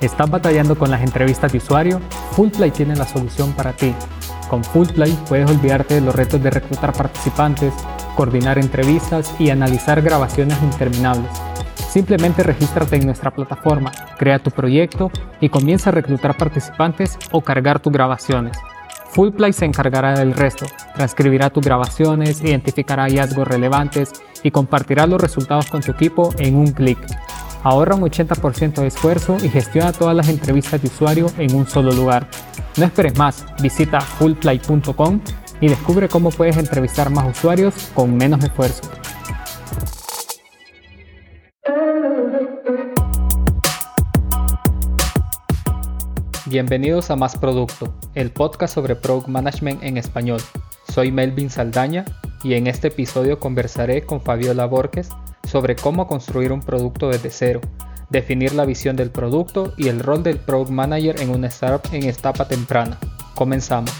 ¿Estás batallando con las entrevistas de usuario? Fullplay tiene la solución para ti. Con Fullplay puedes olvidarte de los retos de reclutar participantes, coordinar entrevistas y analizar grabaciones interminables. Simplemente regístrate en nuestra plataforma, crea tu proyecto y comienza a reclutar participantes o cargar tus grabaciones. Fullplay se encargará del resto, transcribirá tus grabaciones, identificará hallazgos relevantes y compartirá los resultados con tu equipo en un clic. Ahorra un 80% de esfuerzo y gestiona todas las entrevistas de usuario en un solo lugar. No esperes más, visita fullplay.com y descubre cómo puedes entrevistar más usuarios con menos esfuerzo. Bienvenidos a Más Producto, el podcast sobre Product Management en español. Soy Melvin Saldaña y en este episodio conversaré con Fabiola Borges sobre cómo construir un producto desde cero, definir la visión del producto y el rol del Product Manager en una startup en etapa temprana. Comenzamos.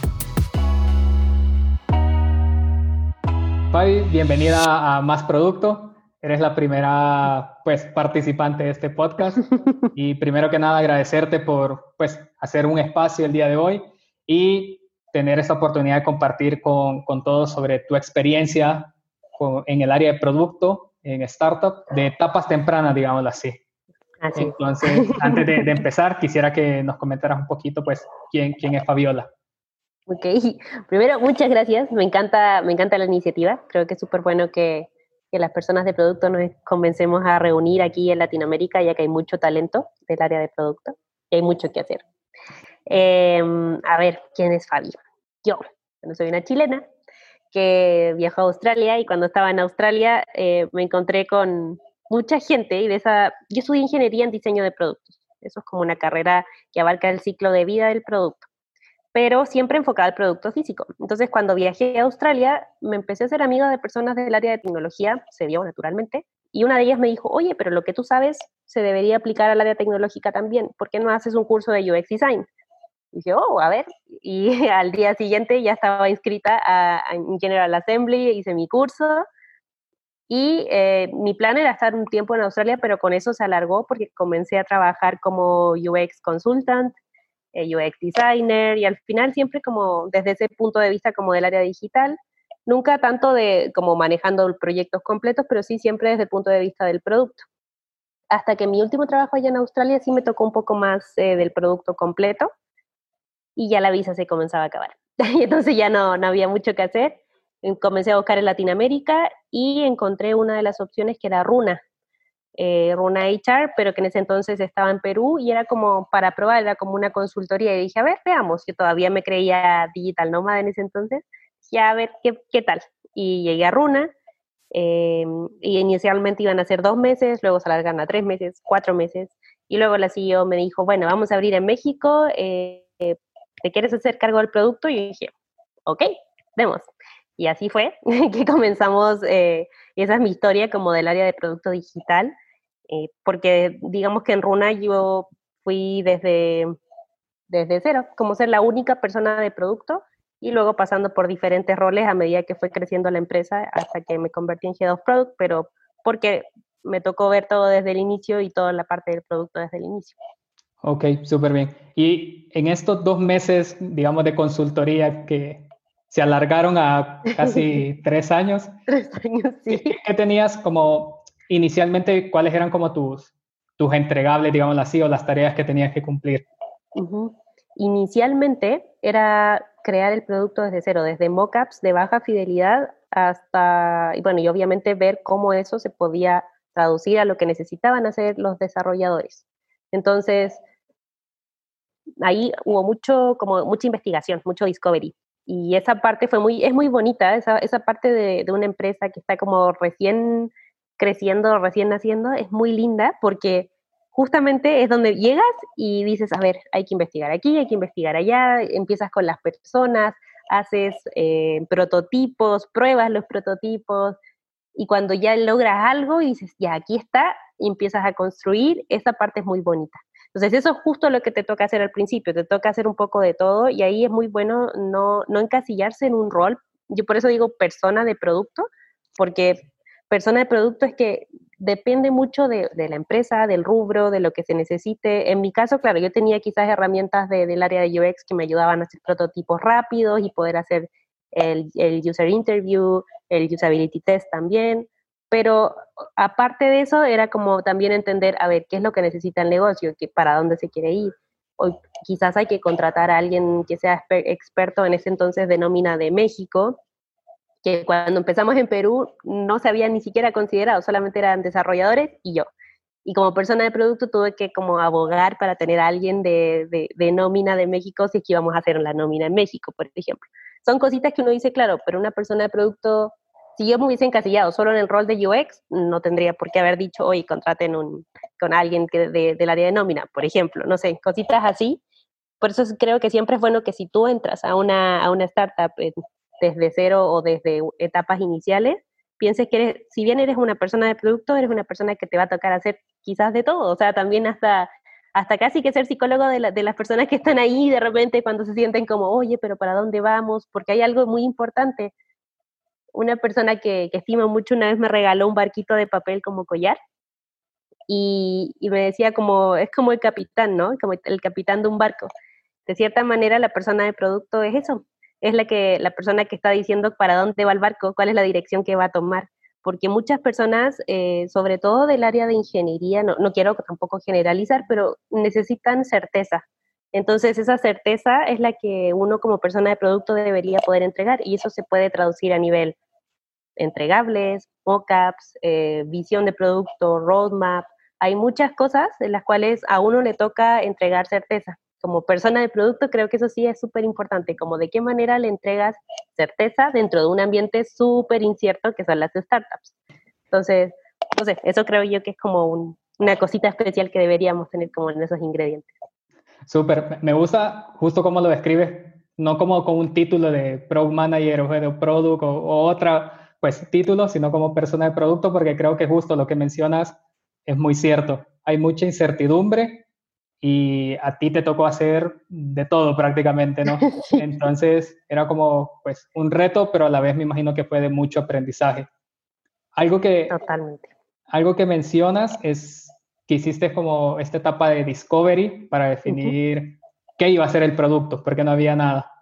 Fabi, bienvenida a Más Producto. Eres la primera pues, participante de este podcast y primero que nada agradecerte por pues, hacer un espacio el día de hoy y tener esta oportunidad de compartir con, con todos sobre tu experiencia en el área de producto, en startup, de etapas tempranas, digámoslo así. así. Entonces, antes de, de, empezar, quisiera que nos comentaras un poquito, pues, quién, quién es Fabiola. Ok, primero, muchas gracias. Me encanta, me encanta la iniciativa. Creo que es súper bueno que, que las personas de producto nos convencemos a reunir aquí en Latinoamérica, ya que hay mucho talento del área de producto y hay mucho que hacer. Em, a ver, ¿quién es Fabi? Yo, yo soy una chilena que viajó a Australia y cuando estaba en Australia eh, me encontré con mucha gente y de esa, yo estudié ingeniería en diseño de productos. Eso es como una carrera que abarca el ciclo de vida del producto pero siempre enfocada al producto físico. Entonces, cuando viajé a Australia, me empecé a hacer amiga de personas del área de tecnología, se dio naturalmente, y una de ellas me dijo, oye, pero lo que tú sabes se debería aplicar al área tecnológica también, ¿por qué no haces un curso de UX Design? Dije, oh, a ver, y al día siguiente ya estaba inscrita a, General Assembly, hice mi curso, y eh, mi plan era estar un tiempo en Australia, pero con eso se alargó porque comencé a trabajar como UX consultant, eh, UX designer y al final siempre como desde ese punto de vista como del área digital, nunca tanto de como manejando proyectos completos, pero sí siempre desde el punto de vista del producto. Hasta que mi último trabajo allá en Australia sí me tocó un poco más eh, del producto completo y ya la visa se comenzaba a acabar. y entonces ya no, no había mucho que hacer. Comencé a buscar en Latinoamérica y encontré una de las opciones que era Runa, eh, Runa HR, pero que en ese entonces estaba en Perú y era como para probar, era como una consultoría. Y dije, a ver, veamos, yo todavía me creía digital nómada en ese entonces, ya a ver qué, qué tal. Y llegué a Runa, eh, y inicialmente iban a ser dos meses, luego se alargaron a tres meses, cuatro meses, y luego la CEO me dijo, bueno, vamos a abrir en México, eh, ¿te quieres hacer cargo del producto? Y dije, ok, vemos. Y así fue que comenzamos, y esa es mi historia como del área de producto digital. Eh, porque digamos que en Runa yo fui desde, desde cero, como ser la única persona de producto y luego pasando por diferentes roles a medida que fue creciendo la empresa hasta que me convertí en Head of Product, pero porque me tocó ver todo desde el inicio y toda la parte del producto desde el inicio. Ok, súper bien. Y en estos dos meses, digamos, de consultoría que se alargaron a casi tres años. tres años, sí. ¿Qué, tenías como inicialmente, ¿cuáles eran como tus, tus entregables, digamos así, o las tareas que tenías que cumplir? Inicialmente era crear el producto desde cero, desde mockups de baja fidelidad hasta, y bueno, y obviamente ver cómo eso se podía traducir a lo que necesitaban hacer los desarrolladores. Entonces, ahí hubo mucho, como mucha investigación, mucho discovery. Y esa parte fue muy, es muy bonita, esa, esa parte de, una empresa que está como recién creciendo, recién naciendo, es muy linda porque justamente es donde llegas y dices, a ver, hay que investigar aquí, hay que investigar allá, empiezas con las personas, haces eh, prototipos, pruebas los prototipos y cuando ya logras algo y dices, ya, aquí está, empiezas a construir, esa parte es muy bonita. Entonces, eso es justo lo que te toca hacer al principio, te toca hacer un poco de todo y ahí es muy bueno no, no encasillarse en un rol. Yo por eso digo persona de producto, porque persona de producto es que depende mucho de, la empresa, del rubro, de lo que se necesite. En mi caso, claro, yo tenía quizás herramientas del área de UX que me ayudaban a hacer prototipos rápidos y poder hacer el, el user interview, el usability test también. Pero aparte de eso, era como también entender, a ver, qué es lo que necesita el negocio, que, para dónde se quiere ir. O quizás hay que contratar a alguien que sea experto en ese entonces de nómina de México, que cuando empezamos en Perú no se había ni siquiera considerado, solamente eran desarrolladores y yo. Y como persona de producto tuve que como abogar para tener a alguien de, de, de nómina de México si es que íbamos a hacer la nómina en México, por ejemplo. Son cositas que uno dice, claro, pero una persona de producto si yo me hubiese encasillado solo en el rol de UX, no tendría por qué haber dicho, oye, contraten un, con alguien que de, del área de nómina, por ejemplo, no sé, cositas así. Por eso creo que siempre es bueno que si tú entras a una, a una startup eh, desde cero o desde etapas iniciales, pienses que eres, si bien eres una persona de producto, eres una persona que te va a tocar hacer quizás de todo, o sea, también hasta, hasta casi que ser psicólogo de, de las personas que están ahí de repente cuando se sienten como, oye, pero ¿para dónde vamos? Porque hay algo muy importante una persona que, que, estimo mucho una vez me regaló un barquito de papel como collar y, me decía como, es como el capitán, ¿no? Como el capitán de un barco. De cierta manera, la persona de producto es eso, es la, que, la persona que está diciendo para dónde va el barco, cuál es la dirección que va a tomar. Porque muchas personas, eh, sobre todo del área de ingeniería, no, no quiero tampoco generalizar, pero necesitan certeza. Entonces, esa certeza es la que uno como persona de producto debería poder entregar y eso se puede traducir a nivel entregables, mockups, eh, visión de producto, roadmap. Hay muchas cosas en las cuales a uno le toca entregar certeza. Como persona de producto creo que eso sí es súper importante, como de qué manera le entregas certeza dentro de un ambiente súper incierto que son las startups. Entonces, no sé, eso creo yo que es como una cosita especial que deberíamos tener como en esos ingredientes. Súper, me gusta justo cómo lo describes, no como con un título de Product Manager o de Product o, o otra pues título, sino como persona de producto, porque creo que justo lo que mencionas es muy cierto. Hay mucha incertidumbre y a ti te tocó hacer de todo prácticamente, ¿no? Entonces era como pues un reto, pero a la vez me imagino que fue de mucho aprendizaje. Algo que, Totalmente. Algo que mencionas es que hiciste como esta etapa de discovery para definir qué iba a ser el producto, porque no había nada.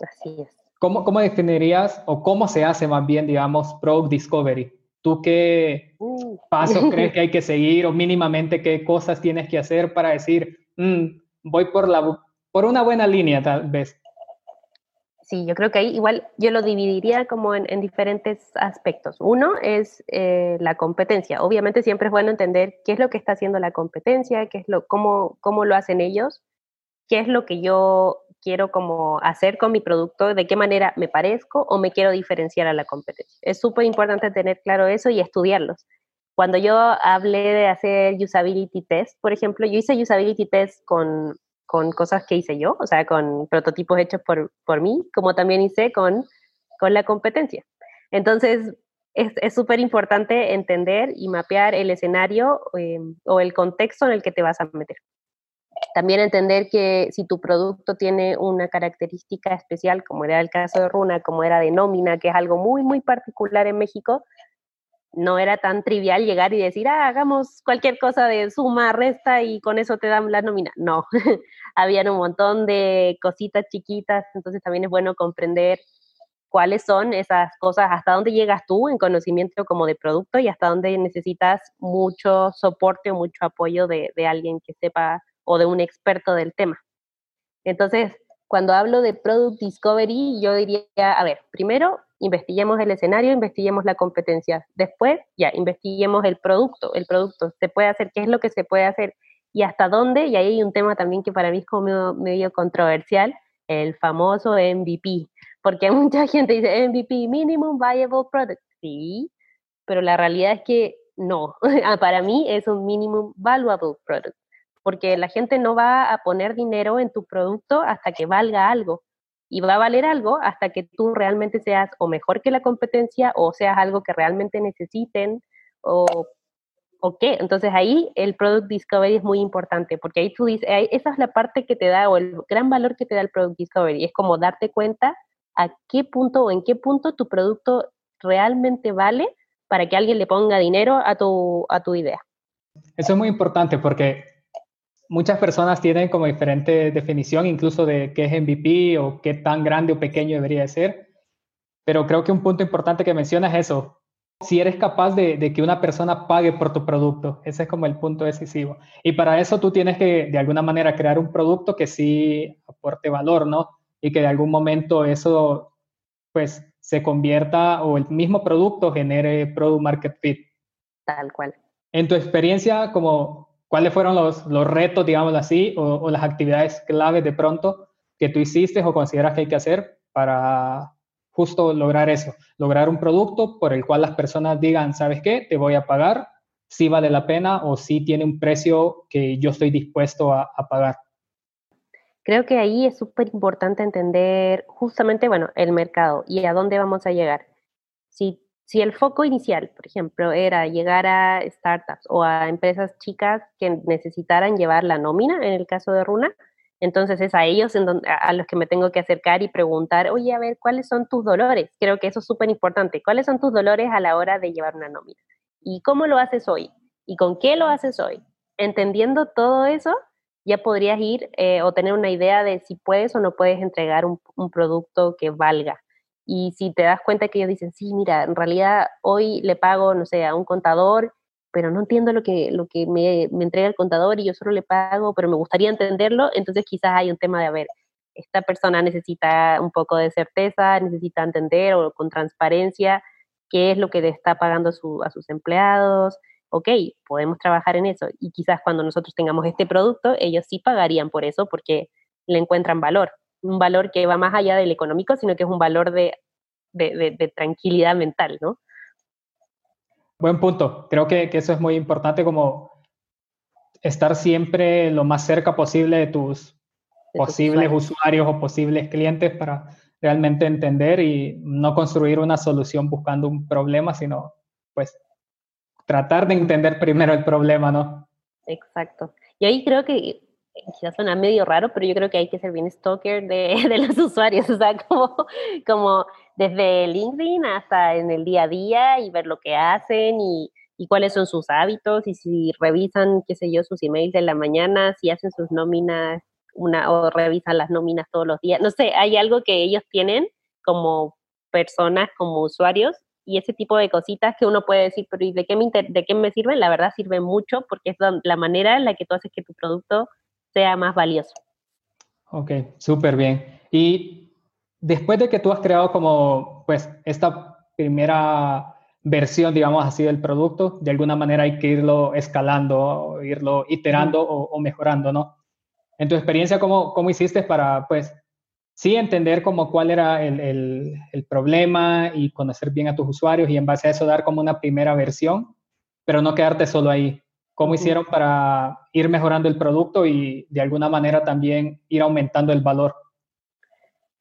Así es. ¿Cómo, ¿Cómo, definirías o cómo se hace más bien, digamos, Product Discovery? ¿Tú qué uh. pasos crees que hay que seguir o mínimamente qué cosas tienes que hacer para decir, mm, voy por, la, por una buena línea tal vez? Sí, yo creo que ahí igual yo lo dividiría como en, en diferentes aspectos. Uno es eh, la competencia. Obviamente siempre es bueno entender qué es lo que está haciendo la competencia, qué es lo, cómo, cómo lo hacen ellos, qué es lo que yo quiero como hacer con mi producto, de qué manera me parezco o me quiero diferenciar a la competencia. Es súper importante tener claro eso y estudiarlos. Cuando yo hablé de hacer usability test, por ejemplo, yo hice usability test con, con cosas que hice yo, o sea, con prototipos hechos por, por mí, como también hice con, con la competencia. Entonces, es súper importante entender y mapear el escenario eh, o el contexto en el que te vas a meter. También entender que si tu producto tiene una característica especial, como era el caso de Runa, como era de nómina, que es algo muy, muy particular en México, no era tan trivial llegar y decir, ah, hagamos cualquier cosa de suma, resta y con eso te dan la nómina. No, habían un montón de cositas chiquitas, entonces también es bueno comprender cuáles son esas cosas, hasta dónde llegas tú en conocimiento como de producto y hasta dónde necesitas mucho soporte o mucho apoyo de, de alguien que sepa o de un experto del tema. Entonces, cuando hablo de Product Discovery, yo diría, a ver, primero investiguemos el escenario, investiguemos la competencia. Después, ya, investiguemos el producto. El producto se puede hacer, qué es lo que se puede hacer y hasta dónde. Y ahí hay un tema también que para mí es como medio controversial, el famoso MVP. Porque mucha gente dice MVP, Minimum Viable Product. Sí, pero la realidad es que no. para mí es un Minimum Valuable Product porque la gente no va a poner dinero en tu producto hasta que valga algo. Y va a valer algo hasta que tú realmente seas o mejor que la competencia o seas algo que realmente necesiten o, o qué. Entonces ahí el Product Discovery es muy importante porque ahí tú dices, esa es la parte que te da o el gran valor que te da el Product Discovery. Es como darte cuenta a qué punto o en qué punto tu producto realmente vale para que alguien le ponga dinero a tu, a tu idea. Eso es muy importante porque muchas personas tienen como diferente definición incluso de qué es MVP o qué tan grande o pequeño debería ser. Pero creo que un punto importante que mencionas es eso. Si eres capaz de, de, que una persona pague por tu producto, ese es como el punto decisivo. Y para eso tú tienes que, de alguna manera, crear un producto que sí aporte valor, ¿no? Y que de algún momento eso, pues, se convierta o el mismo producto genere product market fit. Tal cual. En tu experiencia, como, ¿cuáles fueron los, los retos, digamos así, o, o las actividades claves de pronto que tú hiciste o consideras que hay que hacer para justo lograr eso, lograr un producto por el cual las personas digan, ¿sabes qué? Te voy a pagar, si vale la pena o si tiene un precio que yo estoy dispuesto a, a pagar. Creo que ahí es súper importante entender justamente, bueno, el mercado y a dónde vamos a llegar. Si, si el foco inicial, por ejemplo, era llegar a startups o a empresas chicas que necesitaran llevar la nómina, en el caso de Runa, entonces es a ellos a los que me tengo que acercar y preguntar, oye, a ver, ¿cuáles son tus dolores? Creo que eso es súper importante. ¿Cuáles son tus dolores a la hora de llevar una nómina? ¿Y cómo lo haces hoy? ¿Y con qué lo haces hoy? Entendiendo todo eso, ya podrías ir eh, o tener una idea de si puedes o no puedes entregar un producto que valga. Y si te das cuenta que ellos dicen, sí, mira, en realidad hoy le pago, no sé, a un contador pero no entiendo lo que, lo que me, me, entrega el contador y yo solo le pago, pero me gustaría entenderlo, entonces quizás hay un tema de, a ver, esta persona necesita un poco de certeza, necesita entender o con transparencia qué es lo que le está pagando su, a sus empleados. Ok, podemos trabajar en eso. Y quizás cuando nosotros tengamos este producto, ellos sí pagarían por eso porque le encuentran valor. Un valor que va más allá del económico, sino que es un valor de, de, de, de tranquilidad mental, ¿no? Buen punto. Creo que, que, eso es muy importante como estar siempre lo más cerca posible de tus posibles usuarios. usuarios o posibles clientes para realmente entender y no construir una solución buscando un problema, sino pues tratar de entender primero el problema, ¿no? Exacto. Y ahí creo que quizás suena medio raro, pero yo creo que hay que ser bien stalker de, de los usuarios, o sea, como, como desde LinkedIn hasta en el día a día y ver lo que hacen y, y, cuáles son sus hábitos y si revisan, qué sé yo, sus emails de la mañana, si hacen sus nóminas una, o revisan las nóminas todos los días. No sé, hay algo que ellos tienen como personas, como usuarios, y ese tipo de cositas que uno puede decir, pero ¿y de qué me, de qué me sirven? La verdad sirve mucho porque es la manera en la que tú haces que tu producto sea más valioso. Ok, súper bien. Y después de que tú has creado como, pues, esta primera versión, digamos así, del producto, de alguna manera hay que irlo escalando, irlo iterando o, o, mejorando, ¿no? En tu experiencia, ¿cómo, cómo hiciste para, pues, sí entender como cuál era el, el, el, problema y conocer bien a tus usuarios y en base a eso dar como una primera versión, pero no quedarte solo ahí? ¿Cómo hicieron para ir mejorando el producto y de alguna manera también ir aumentando el valor?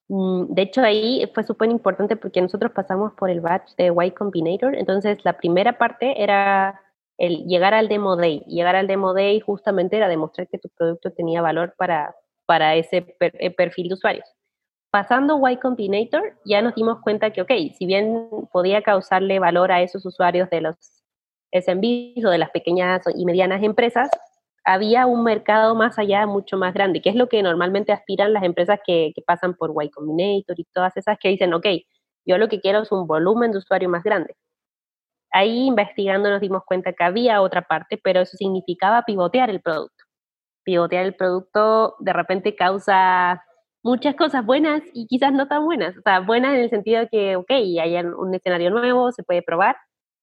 Mm, de hecho, ahí fue súper importante porque nosotros pasamos por el batch de Y Combinator. Entonces, la primera parte era el llegar al Demo Day. Llegar al Demo Day justamente era demostrar que tu producto tenía valor para, para ese per, eh, perfil de usuarios. Pasando Y Combinator, ya nos dimos cuenta que, ok, si bien podía causarle valor a esos usuarios de los SMBs o de las pequeñas y medianas empresas, había un mercado más allá, mucho más grande, que es lo que normalmente aspiran las empresas que, que pasan por Y Combinator y todas esas que dicen, ok, yo lo que quiero es un volumen de usuario más grande. Ahí investigando nos dimos cuenta que había otra parte, pero eso significaba pivotear el producto. Pivotear el producto de repente causa muchas cosas buenas y quizás no tan buenas. O sea, buenas en el sentido de que, ok, hay un escenario nuevo, se puede probar,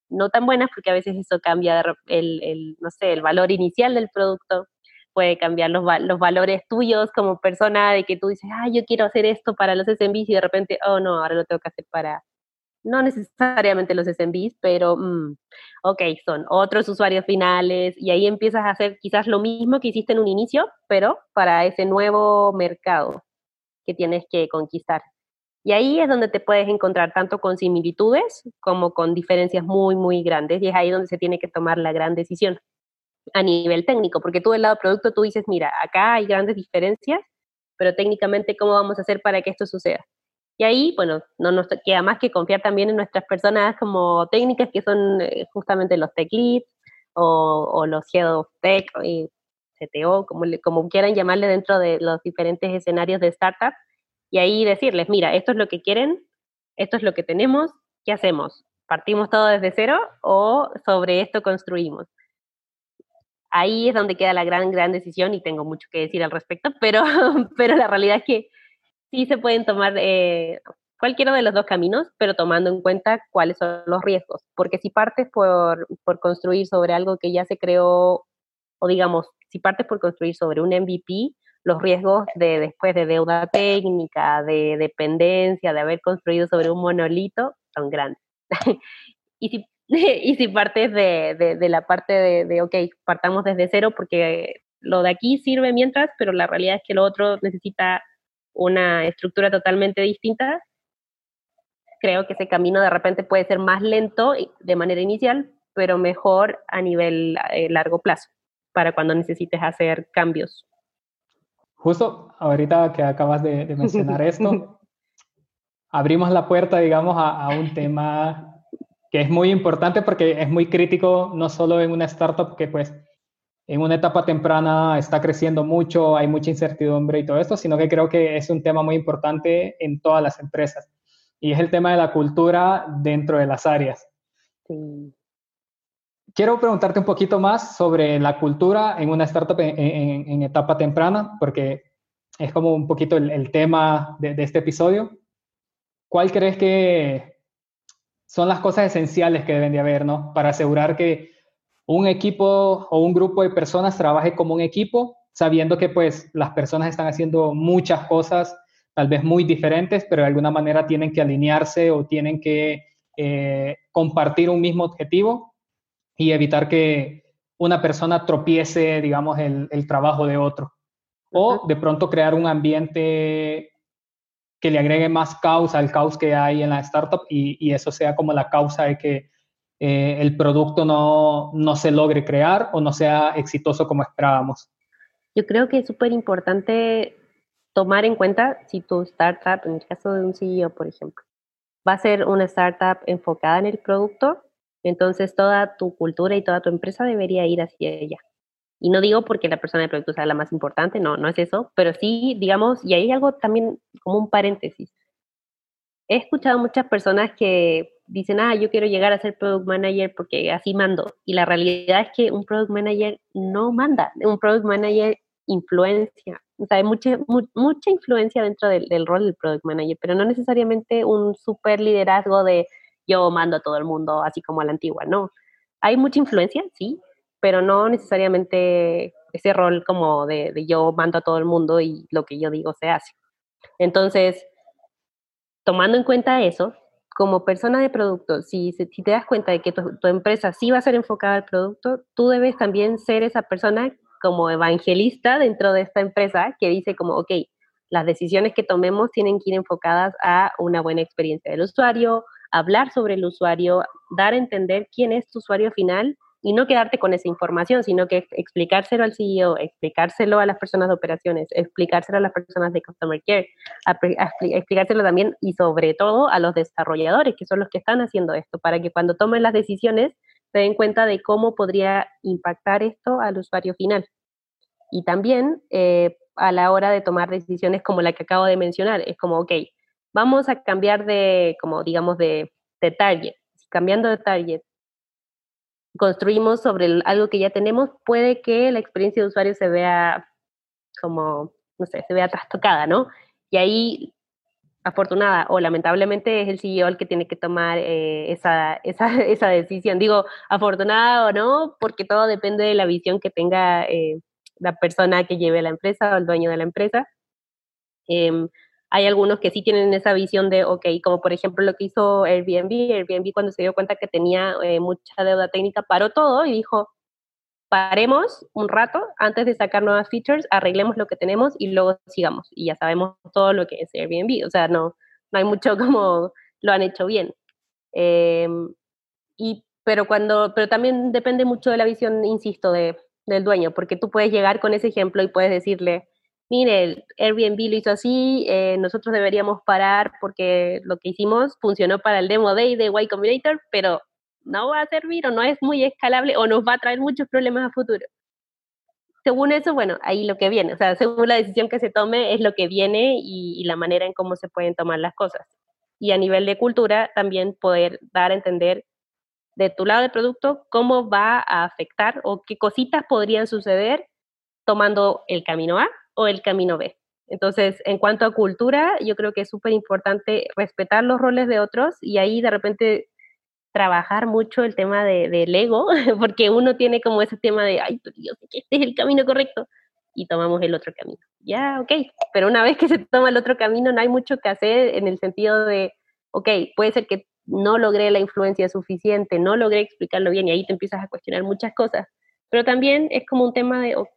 no tan buenas porque a veces eso cambia el, el no sé, el valor inicial del producto, puede cambiar los, los valores tuyos como persona de que tú dices, ah, yo quiero hacer esto para los SMBs y de repente, oh no, ahora lo tengo que hacer para, no necesariamente los SMBs, pero, mm, ok, son otros usuarios finales y ahí empiezas a hacer quizás lo mismo que hiciste en un inicio, pero para ese nuevo mercado que tienes que conquistar. Y ahí es donde te puedes encontrar tanto con similitudes como con diferencias muy, muy grandes. Y es ahí donde se tiene que tomar la gran decisión a nivel técnico, porque tú del lado producto tú dices, mira, acá hay grandes diferencias, pero técnicamente, ¿cómo vamos a hacer para que esto suceda? Y ahí, bueno, no nos queda más que confiar también en nuestras personas como técnicas, que son eh, justamente los tech leads o, los head tech y CTO, como, como quieran llamarle dentro de los diferentes escenarios de startup. Y ahí decirles, mira, esto es lo que quieren, esto es lo que tenemos, ¿qué hacemos? ¿Partimos todo desde cero o sobre esto construimos? Ahí es donde queda la gran, gran decisión y tengo mucho que decir al respecto, pero, pero la realidad es que sí se pueden tomar eh, cualquiera de los dos caminos, pero tomando en cuenta cuáles son los riesgos. Porque si partes por, por construir sobre algo que ya se creó, o digamos, si partes por construir sobre un MVP, los riesgos de después de deuda técnica, de dependencia, de haber construido sobre un monolito, son grandes. y, si, y si partes de, de, la parte de, de, ok, partamos desde cero porque lo de aquí sirve mientras, pero la realidad es que lo otro necesita una estructura totalmente distinta, creo que ese camino de repente puede ser más lento de manera inicial, pero mejor a nivel eh, largo plazo, para cuando necesites hacer cambios. Justo ahorita que acabas de, mencionar esto, abrimos la puerta, digamos, a, a, un tema que es muy importante porque es muy crítico, no solo en una startup que pues en una etapa temprana está creciendo mucho, hay mucha incertidumbre y todo esto, sino que creo que es un tema muy importante en todas las empresas. Y es el tema de la cultura dentro de las áreas. Quiero preguntarte un poquito más sobre la cultura en una startup en, etapa temprana, porque es como un poquito el, tema de, de este episodio. ¿Cuál crees que son las cosas esenciales que deben de haber, ¿no? Para asegurar que un equipo o un grupo de personas trabaje como un equipo, sabiendo que pues las personas están haciendo muchas cosas tal vez muy diferentes, pero de alguna manera tienen que alinearse o tienen que eh, compartir un mismo objetivo y evitar que una persona tropiece, digamos, el, trabajo de otro. O de pronto crear un ambiente que le agregue más causa al caos que hay en la startup y, y eso sea como la causa de que eh, el producto no, no se logre crear o no sea exitoso como esperábamos. Yo creo que es súper importante tomar en cuenta si tu startup, en el caso de un CEO, por ejemplo, va a ser una startup enfocada en el producto, entonces toda tu cultura y toda tu empresa debería ir hacia ella. Y no digo porque la persona de producto sea la más importante, no, no es eso, pero sí, digamos, y hay algo también como un paréntesis. He escuchado muchas personas que dicen, ah, yo quiero llegar a ser product manager porque así mando. Y la realidad es que un product manager no manda, un product manager influencia. O sea, hay mucha, mucha influencia dentro del, rol del product manager, pero no necesariamente un super liderazgo de yo mando a todo el mundo, así como a la antigua, no. Hay mucha influencia, sí, pero no necesariamente ese rol como de, yo mando a todo el mundo y lo que yo digo se hace. Entonces, tomando en cuenta eso, como persona de producto, si, si te das cuenta de que tu, tu, empresa sí va a ser enfocada al producto, tú debes también ser esa persona como evangelista dentro de esta empresa que dice como, ok, las decisiones que tomemos tienen que ir enfocadas a una buena experiencia del usuario, hablar sobre el usuario, dar a entender quién es tu usuario final y no quedarte con esa información, sino que explicárselo al CEO, explicárselo a las personas de operaciones, explicárselo a las personas de Customer Care, explicárselo también y sobre todo a los desarrolladores, que son los que están haciendo esto, para que cuando tomen las decisiones se den cuenta de cómo podría impactar esto al usuario final. Y también eh, a la hora de tomar decisiones como la que acabo de mencionar, es como, ok, vamos a cambiar de, como digamos, de, de target. Cambiando de target, construimos sobre algo que ya tenemos, puede que la experiencia de usuario se vea como, no sé, se vea trastocada, ¿no? Y ahí, afortunada o lamentablemente, es el CEO el que tiene que tomar eh, esa, esa, esa, decisión. Digo, afortunada o no, porque todo depende de la visión que tenga eh, la persona que lleve la empresa o el dueño de la empresa. Eh, hay algunos que sí tienen esa visión de, ok, como por ejemplo lo que hizo Airbnb, Airbnb cuando se dio cuenta que tenía eh, mucha deuda técnica paró todo y dijo, paremos un rato antes de sacar nuevas features, arreglemos lo que tenemos y luego sigamos. Y ya sabemos todo lo que es Airbnb, o sea, no, no hay mucho como lo han hecho bien. Em, y, pero, cuando, pero también depende mucho de la visión, insisto, de, del dueño, porque tú puedes llegar con ese ejemplo y puedes decirle, mire, Airbnb lo hizo así, eh, nosotros deberíamos parar porque lo que hicimos funcionó para el demo day de Y Combinator, pero no va a servir o no es muy escalable o nos va a traer muchos problemas a futuro. Según eso, bueno, ahí lo que viene, o sea, según la decisión que se tome es lo que viene y, y la manera en cómo se pueden tomar las cosas. Y a nivel de cultura, también poder dar a entender de tu lado del producto cómo va a afectar o qué cositas podrían suceder tomando el camino A o el camino B. Entonces, en cuanto a cultura, yo creo que es súper importante respetar los roles de otros y ahí de repente trabajar mucho el tema del de, ego, porque uno tiene como ese tema de, ay, pero yo que este es el camino correcto y tomamos el otro camino. Ya, ok, pero una vez que se toma el otro camino no hay mucho que hacer en el sentido de, ok, puede ser que no logré la influencia suficiente, no logré explicarlo bien y ahí te empiezas a cuestionar muchas cosas. Pero también es como un tema de, ok,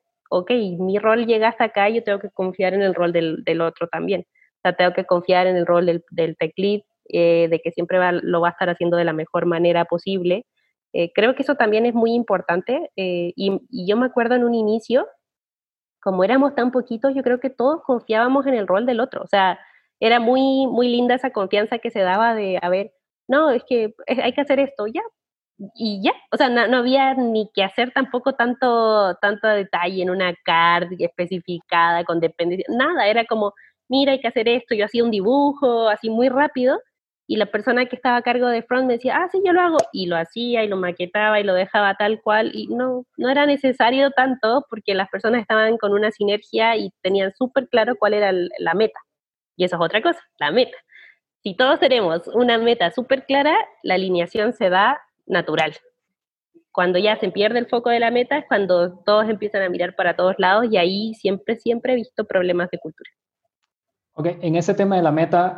mi rol llega hasta acá yo tengo que confiar en el rol del, del otro también. O sea, tengo que confiar en el rol del, del tech lead, eh, de que siempre lo va a estar haciendo de la mejor manera posible. Eh, creo que eso también es muy importante eh, y, y, yo me acuerdo en un inicio, como éramos tan poquitos, yo creo que todos confiábamos en el rol del otro. O sea, era muy, muy linda esa confianza que se daba de, a ver, no, es que hay que hacer esto, ya, y ya, o sea, no, había ni que hacer tampoco tanto, tanto detalle en una card especificada con dependencia, nada, era como, mira, hay que hacer esto, yo hacía un dibujo así muy rápido y la persona que estaba a cargo de front me decía, ah, sí, yo lo hago, y lo hacía y lo maquetaba y lo dejaba tal cual, y no, no era necesario tanto porque las personas estaban con una sinergia y tenían súper claro cuál era la meta. Y eso es otra cosa, la meta. Si todos tenemos una meta súper clara, la alineación se da natural. Cuando ya se pierde el foco de la meta es cuando todos empiezan a mirar para todos lados y ahí siempre, siempre he visto problemas de cultura. Ok, en ese tema de la meta,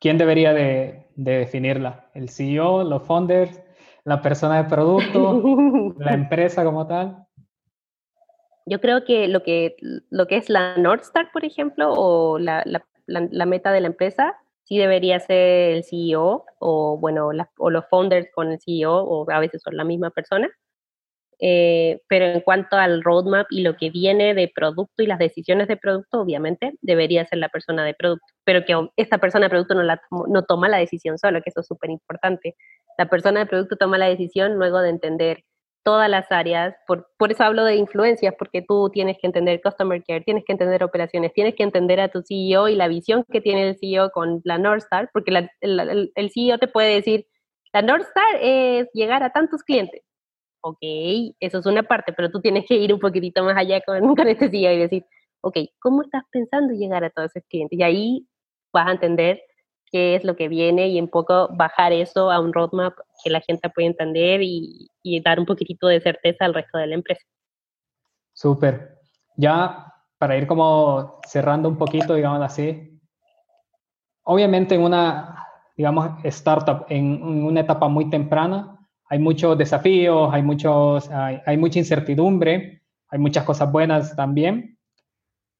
¿quién debería de, definirla? ¿El CEO, los founders, la persona de producto, la empresa como tal? Yo creo que lo que, lo que es la North Star, por ejemplo, o la, la meta de la empresa, sí debería ser el CEO o, bueno, o los founders con el CEO o a veces son la misma persona. Eh, pero en cuanto al roadmap y lo que viene de producto y las decisiones de producto, obviamente debería ser la persona de producto, pero que esta persona de producto no, la, no toma la decisión solo, que eso es súper importante. La persona de producto toma la decisión luego de entender todas las áreas, por, por eso hablo de influencias, porque tú tienes que entender Customer Care, tienes que entender operaciones, tienes que entender a tu CEO y la visión que tiene el CEO con la North Star, porque el, el, CEO te puede decir, la North Star es llegar a tantos clientes. Ok, eso es una parte, pero tú tienes que ir un poquitito más allá con, con este CEO y decir, ok, ¿cómo estás pensando llegar a todos esos clientes? Y ahí vas a entender qué es lo que viene y un poco bajar eso a un roadmap que la gente pueda entender y, y dar un poquitito de certeza al resto de la empresa. Súper. Ya para ir como cerrando un poquito, digamos así, obviamente en una, digamos, startup, en, una etapa muy temprana, hay muchos desafíos, hay, muchos, hay, hay mucha incertidumbre, hay muchas cosas buenas también,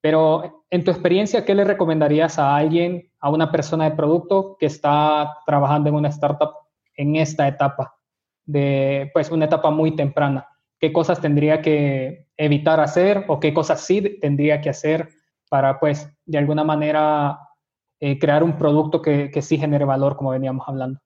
pero en tu experiencia, ¿qué le recomendarías a alguien, a una persona de producto que está trabajando en una startup en esta etapa, de pues una etapa muy temprana? ¿Qué cosas tendría que evitar hacer o qué cosas sí tendría que hacer para pues de alguna manera eh, crear un producto que, que sí genere valor, como veníamos hablando?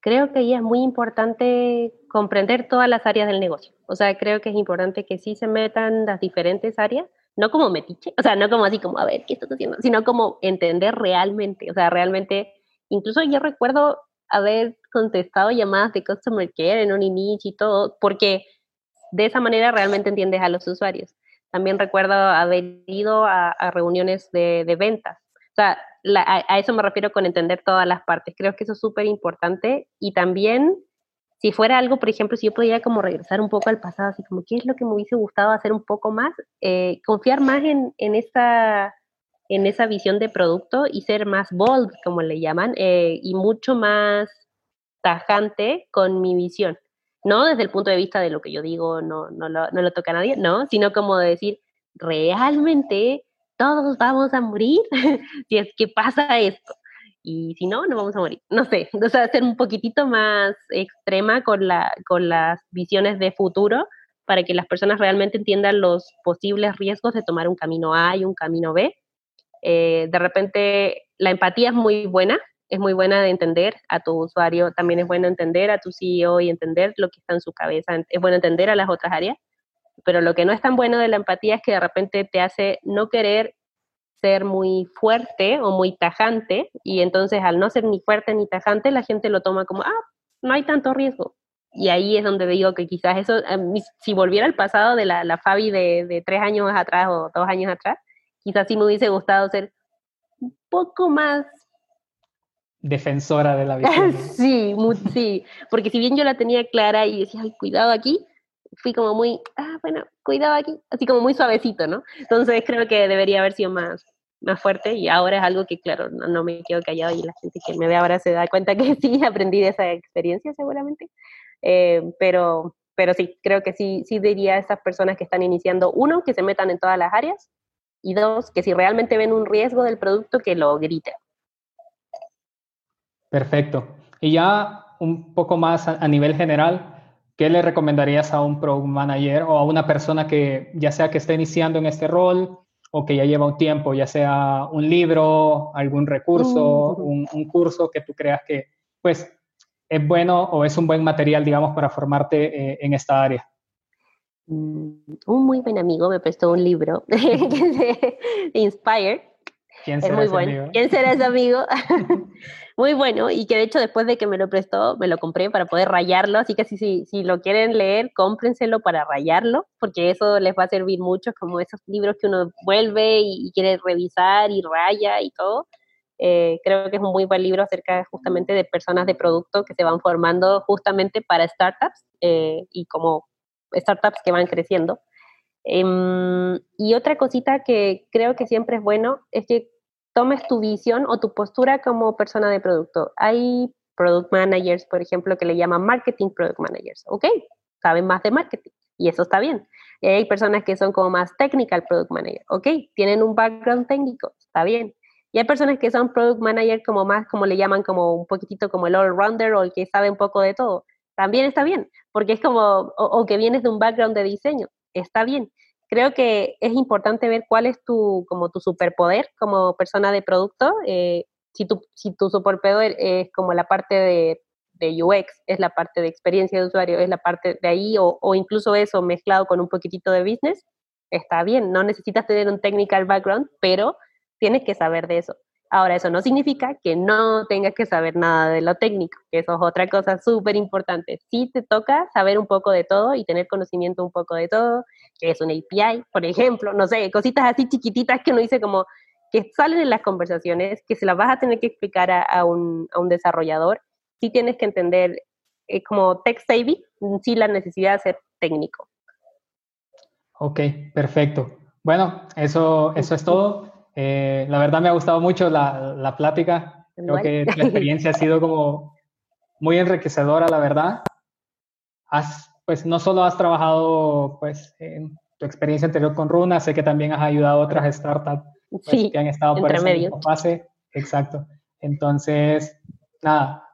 Creo que ahí es muy importante comprender todas las áreas del negocio. O sea, creo que es importante que sí se metan las diferentes áreas no como metiche, o sea, no como así como, a ver, ¿qué estás haciendo? Sino como entender realmente, o sea, realmente, incluso yo recuerdo haber contestado llamadas de Customer Care en un inicio y todo, porque de esa manera realmente entiendes a los usuarios. También recuerdo haber ido a, reuniones de, ventas. O sea, a, a, eso me refiero con entender todas las partes. Creo que eso es súper importante y también si fuera algo, por ejemplo, si yo pudiera como regresar un poco al pasado, así como qué es lo que me hubiese gustado hacer un poco más, eh, confiar más en, en, esa, en esa visión de producto y ser más bold, como le llaman, eh, y mucho más tajante con mi visión. No desde el punto de vista de lo que yo digo, no, no, lo, no lo toca a nadie, no, sino como de decir, realmente todos vamos a morir si es que pasa esto y si no, no vamos a morir. No sé, o sea, ser un poquitito más extrema con, la, con las visiones de futuro para que las personas realmente entiendan los posibles riesgos de tomar un camino A y un camino B. Eh, de repente, la empatía es muy buena, es muy buena de entender a tu usuario, también es bueno entender a tu CEO y entender lo que está en su cabeza, es bueno entender a las otras áreas, pero lo que no es tan bueno de la empatía es que de repente te hace no querer ser muy fuerte o muy tajante y entonces al no ser ni fuerte ni tajante la gente lo toma como, ah, no hay tanto riesgo. Y ahí es donde digo que quizás eso, si volviera al pasado de la, la Fabi de, de tres años atrás o dos años atrás, quizás sí me hubiese gustado ser un poco más defensora de la visión. sí, sí, porque si bien yo la tenía clara y decía, ay, cuidado aquí, fui como muy, ah, bueno, cuidado aquí, así como muy suavecito, ¿no? Entonces creo que debería haber sido más, más fuerte y ahora es algo que, claro, no, me quedo callado y la gente que me ve ahora se da cuenta que sí, aprendí de esa experiencia seguramente, eh, pero, pero sí, creo que sí, sí diría a esas personas que están iniciando, uno, que se metan en todas las áreas y dos, que si realmente ven un riesgo del producto, que lo griten Perfecto. Y ya un poco más a, nivel general, ¿qué le recomendarías a un product manager o a una persona que ya sea que esté iniciando en este rol o que ya lleva un tiempo, ya sea un libro, algún recurso, mm. un, curso que tú creas que pues es bueno o es un buen material, digamos, para formarte eh, en esta área? Mm, un muy buen amigo me prestó un libro de Inspire. ¿Quién será muy bueno. Amigo? ¿Quién será ese amigo? muy bueno y que de hecho después de que me lo prestó, me lo compré para poder rayarlo, así que si, si, si lo quieren leer, cómprenselo para rayarlo, porque eso les va a servir mucho, como esos libros que uno vuelve y, quiere revisar y raya y todo. Eh, creo que es un muy buen libro acerca justamente de personas de producto que se van formando justamente para startups eh, y como startups que van creciendo. Em, y otra cosita que creo que siempre es bueno es que tomes tu visión o tu postura como persona de producto. Hay product managers, por ejemplo, que le llaman marketing product managers, ¿ok? Saben más de marketing y eso está bien. Hay personas que son como más technical product manager, ¿ok? Tienen un background técnico, está bien. Y hay personas que son product manager como más, como le llaman, como un poquitito como el all-rounder o el que sabe un poco de todo. También está bien, porque es como, o, o que vienes de un background de diseño, está bien creo que es importante ver cuál es tu, como tu superpoder como persona de producto. Eh, si, tu, si tu superpoder es como la parte de, de, UX, es la parte de experiencia de usuario, es la parte de ahí, o, o, incluso eso mezclado con un poquitito de business, está bien. No necesitas tener un technical background, pero tienes que saber de eso. Ahora, eso no significa que no tengas que saber nada de lo técnico, que eso es otra cosa súper importante. Sí te toca saber un poco de todo y tener conocimiento un poco de todo, que es un API, por ejemplo, no sé, cositas así chiquititas que uno dice como que salen en las conversaciones, que se las vas a tener que explicar a, un, a un, desarrollador. Sí tienes que entender eh, como tech savvy, sí la necesidad de ser técnico. Ok, perfecto. Bueno, eso, eso es todo. Eh, la verdad me ha gustado mucho la, la plática. Creo que la experiencia ha sido como muy enriquecedora, la verdad. Has, pues no solo has trabajado pues en tu experiencia anterior con Runa, sé que también has ayudado a otras startups pues, que han estado por ese fase. Exacto. Entonces, nada,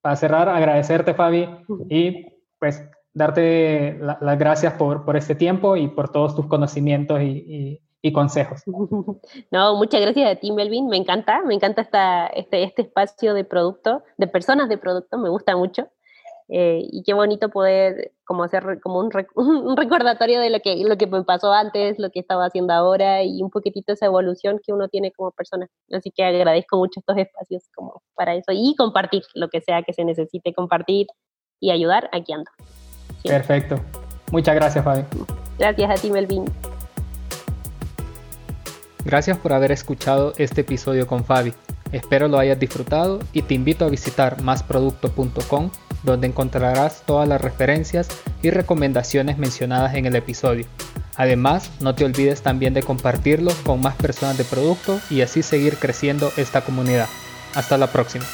para cerrar, agradecerte, Fabi, y pues darte las gracias por, por, este tiempo y por todos tus conocimientos y, y consejos. No, muchas gracias a ti, Melvin. Me encanta, me encanta esta, este, este espacio de producto, de personas de producto, me gusta mucho. Eh, y qué bonito poder como hacer como un, un, recordatorio de lo que, lo que me pasó antes, lo que estaba haciendo ahora y un poquitito esa evolución que uno tiene como persona. Así que agradezco mucho estos espacios como para eso y compartir lo que sea que se necesite compartir y ayudar, aquí ando. Perfecto. Muchas gracias, Fabi. Gracias a ti, Melvin. Gracias por haber escuchado este episodio con Fabi. Espero lo hayas disfrutado y te invito a visitar másproducto.com donde encontrarás todas las referencias y recomendaciones mencionadas en el episodio. Además, no te olvides también de compartirlo con más personas de producto y así seguir creciendo esta comunidad. Hasta la próxima.